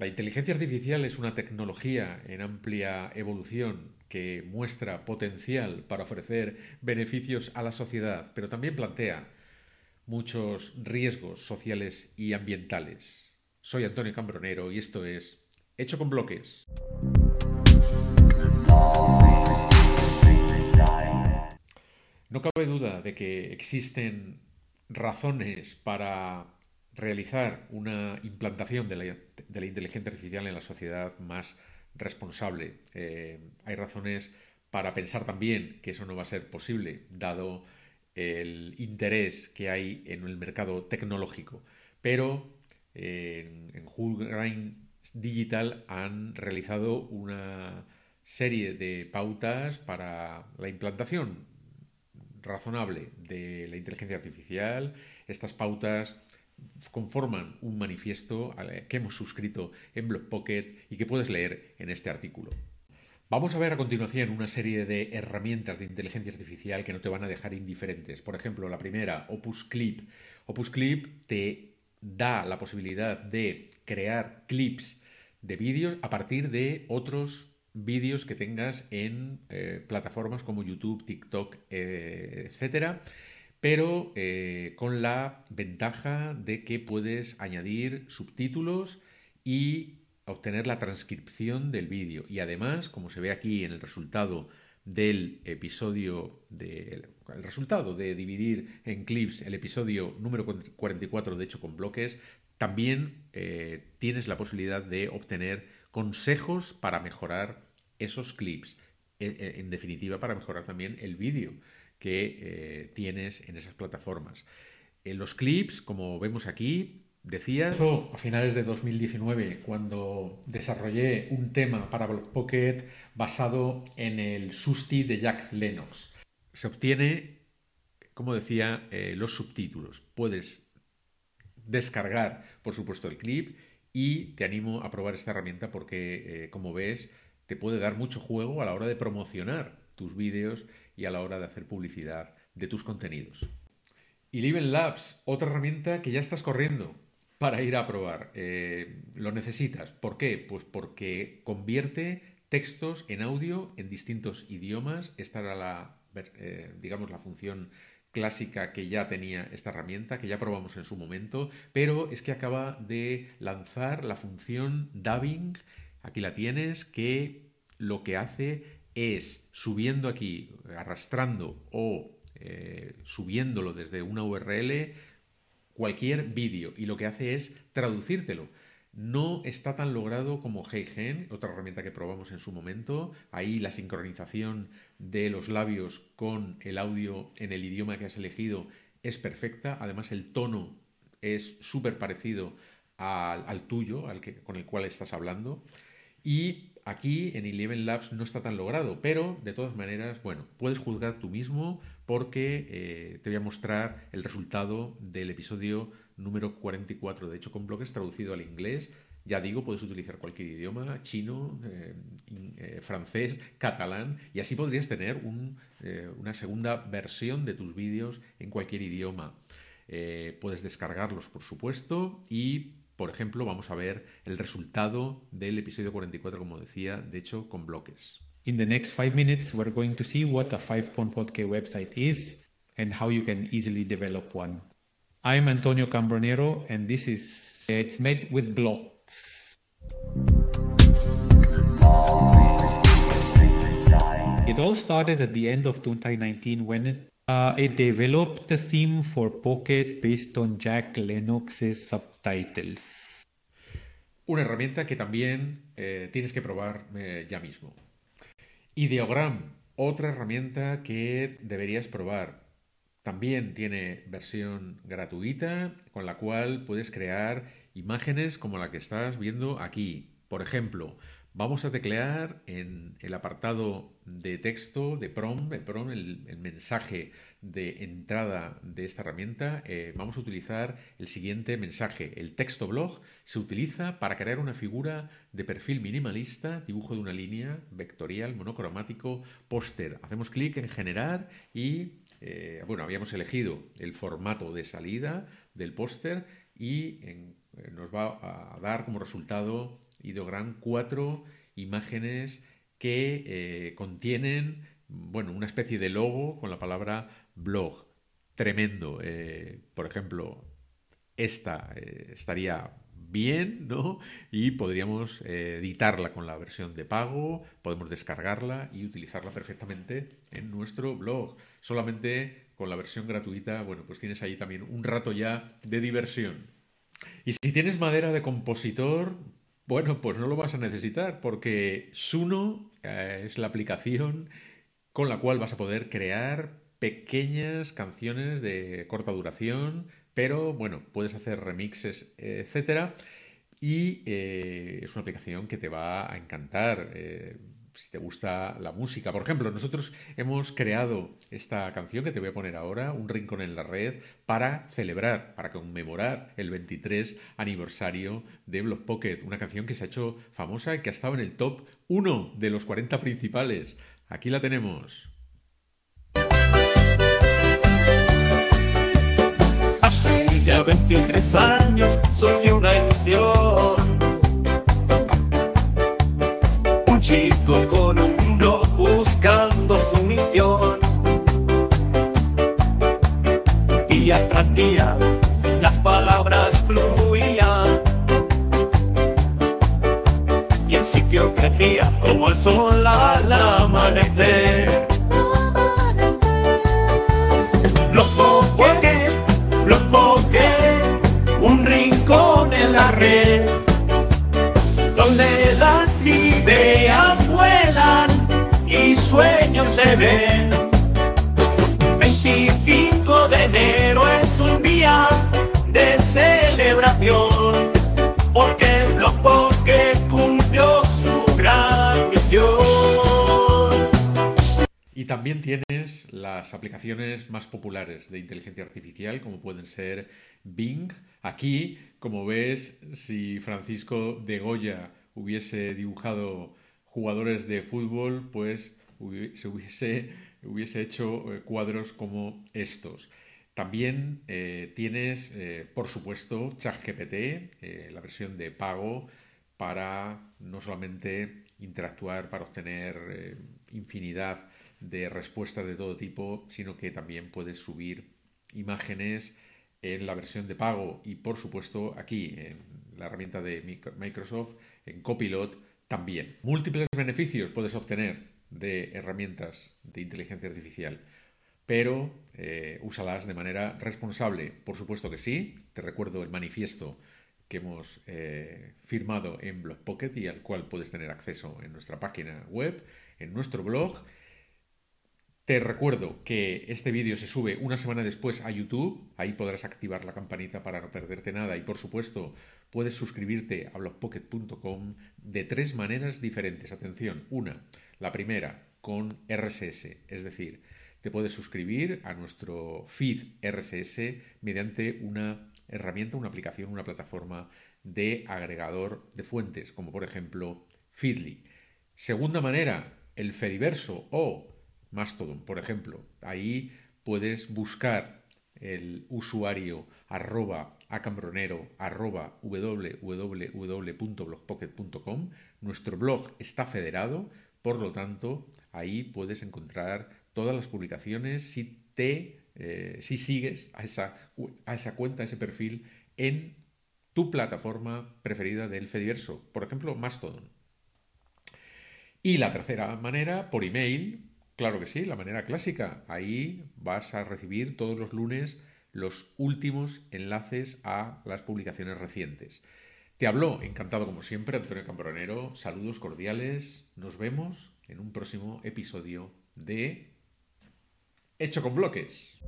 La inteligencia artificial es una tecnología en amplia evolución que muestra potencial para ofrecer beneficios a la sociedad, pero también plantea muchos riesgos sociales y ambientales. Soy Antonio Cambronero y esto es Hecho con Bloques. No cabe duda de que existen razones para realizar una implantación de la, inteligencia artificial en la sociedad más responsable. Eh, hay razones para pensar también que eso no va a ser posible, dado el interés que hay en el mercado tecnológico. Pero en, en Digital han realizado una serie de pautas para la implantación razonable de la inteligencia artificial. Estas pautas conforman un manifiesto que hemos suscrito en Blogpocket y que puedes leer en este artículo. Vamos a ver a continuación una serie de herramientas de inteligencia artificial que no te van a dejar indiferentes. Por ejemplo, la primera, Opus Clip. Opus Clip te da la posibilidad de crear clips de vídeos a partir de otros vídeos que tengas en eh, plataformas como YouTube, TikTok, eh, etcétera pero eh, con la ventaja de que puedes añadir subtítulos y obtener la transcripción del vídeo. Y además, como se ve aquí en el resultado del episodio, de, el resultado de dividir en clips el episodio número 44 de hecho con bloques, también eh, tienes la posibilidad de obtener consejos para mejorar esos clips. E, en definitiva, para mejorar también el vídeo que eh, tienes en esas plataformas. En los clips, como vemos aquí, decía... a finales de 2019, cuando desarrollé un tema para Pocket basado en el Susti de Jack Lennox. Se obtiene, como decía, eh, los subtítulos. Puedes descargar, por supuesto, el clip y te animo a probar esta herramienta porque, eh, como ves, te puede dar mucho juego a la hora de promocionar tus vídeos y a la hora de hacer publicidad de tus contenidos. Y Liven Labs, otra herramienta que ya estás corriendo para ir a probar. Eh, lo necesitas. ¿Por qué? Pues porque convierte textos en audio en distintos idiomas. Esta era la, eh, digamos, la función clásica que ya tenía esta herramienta, que ya probamos en su momento, pero es que acaba de lanzar la función dubbing, aquí la tienes, que lo que hace es subiendo aquí, arrastrando o eh, subiéndolo desde una URL cualquier vídeo y lo que hace es traducírtelo. No está tan logrado como HeyGen, otra herramienta que probamos en su momento. Ahí la sincronización de los labios con el audio en el idioma que has elegido es perfecta. Además, el tono es súper parecido al, tuyo, al que, con el cual estás hablando. Y Aquí en Eleven Labs no está tan logrado, pero de todas maneras, bueno, puedes juzgar tú mismo porque eh, te voy a mostrar el resultado del episodio número 44. De hecho, con bloques traducido al inglés. Ya digo, puedes utilizar cualquier idioma, chino, eh, eh, francés, catalán, y así podrías tener una segunda versión de tus vídeos en cualquier idioma. puedes descargarlos, por supuesto, y por ejemplo, vamos a ver el resultado del episodio 44, como decía, de hecho, con bloques. In the next five minutes, we're going to see what a 5.podcast website is and how you can easily develop one. I'm Antonio Cambronero, and this is it's made with blocks. It all started at the end of 2019 when developed a theme for Pocket based on Jack Lennox's subtitles. Una herramienta que también eh, tienes que probar eh, ya mismo. Ideogram, otra herramienta que deberías probar. También tiene versión gratuita con la cual puedes crear imágenes como la que estás viendo aquí. Por ejemplo, Vamos a teclear en el apartado de texto de PROM, el, mensaje de entrada de esta herramienta. Eh, vamos a utilizar el siguiente mensaje. El texto blog se utiliza para crear una figura de perfil minimalista, dibujo de una línea, vectorial, monocromático, póster. Hacemos clic en generar y, eh, bueno, habíamos elegido el formato de salida del póster y eh, nos va a dar como resultado ideogram cuatro imágenes que eh, contienen bueno, una especie de logo con la palabra blog. Tremendo. Eh, por ejemplo, esta eh, estaría bien, ¿no? Y podríamos editarla con la versión de pago, podemos descargarla y utilizarla perfectamente en nuestro blog. Solamente con la versión gratuita, bueno, pues tienes ahí también un rato ya de diversión. Y si tienes madera de compositor, bueno, pues no lo vas a necesitar porque Suno eh, es la aplicación con la cual vas a poder crear pequeñas canciones de corta duración, pero bueno, puedes hacer remixes, etcétera. Y eh, es una aplicación que te va a encantar. Eh, si te gusta la música. Por ejemplo, nosotros hemos creado esta canción que te voy a poner ahora, Un Rincón en la Red, para celebrar, para conmemorar el 23 aniversario de Block Pocket, una canción que se ha hecho famosa y que ha estado en el top 1 de los 40 principales. Aquí la tenemos. Hace ya 23 años soy una ilusión con un blog buscando su misión. Día tras día las palabras fluían y el sitio crecía como el sol al amanecer. Los poke, los poke, un rincón en la red donde las ideas sueños se ven. 25 de enero es un día de celebración, porque Block que cumplió su gran misión. Y también tienes las aplicaciones más populares de inteligencia artificial, como pueden ser Bing. Aquí, como ves, si Francisco de Goya hubiese dibujado jugadores de fútbol, pues se hubiese, hubiese hecho eh, cuadros como estos. También eh, tienes, eh, por supuesto, ChatGPT, la versión de pago, para no solamente interactuar, para obtener infinidad de respuestas de todo tipo, sino que también puedes subir imágenes en la versión de pago y, por supuesto, aquí en la herramienta de Microsoft en Copilot también. Múltiples beneficios puedes obtener de herramientas de inteligencia artificial, pero eh, úsalas de manera responsable. Por supuesto que sí. Te recuerdo el manifiesto que hemos eh, firmado en Pocket y al cual puedes tener acceso en nuestra página web, en nuestro blog te recuerdo que este vídeo se sube una semana después a YouTube, ahí podrás activar la campanita para no perderte nada y por supuesto puedes suscribirte a blogpocket.com de tres maneras diferentes. Atención, una, la primera con RSS, es decir, te puedes suscribir a nuestro feed RSS mediante una herramienta, una aplicación, una plataforma de agregador de fuentes, como por ejemplo Feedly. Segunda manera, el Fediverso o Mastodon, por ejemplo. Ahí puedes buscar el usuario arroba acambronero arroba www.blogpocket.com. Nuestro blog está federado, por lo tanto, ahí puedes encontrar todas las publicaciones si te eh, si sigues a esa, a esa cuenta, a ese perfil en tu plataforma preferida del Fediverso, por ejemplo, Mastodon. Y la tercera manera, por email, Claro que sí, la manera clásica. Ahí vas a recibir todos los lunes los últimos enlaces a las publicaciones recientes. Te habló, encantado como siempre, Antonio Cambronero. Saludos cordiales. Nos vemos en un próximo episodio de Hecho con Bloques.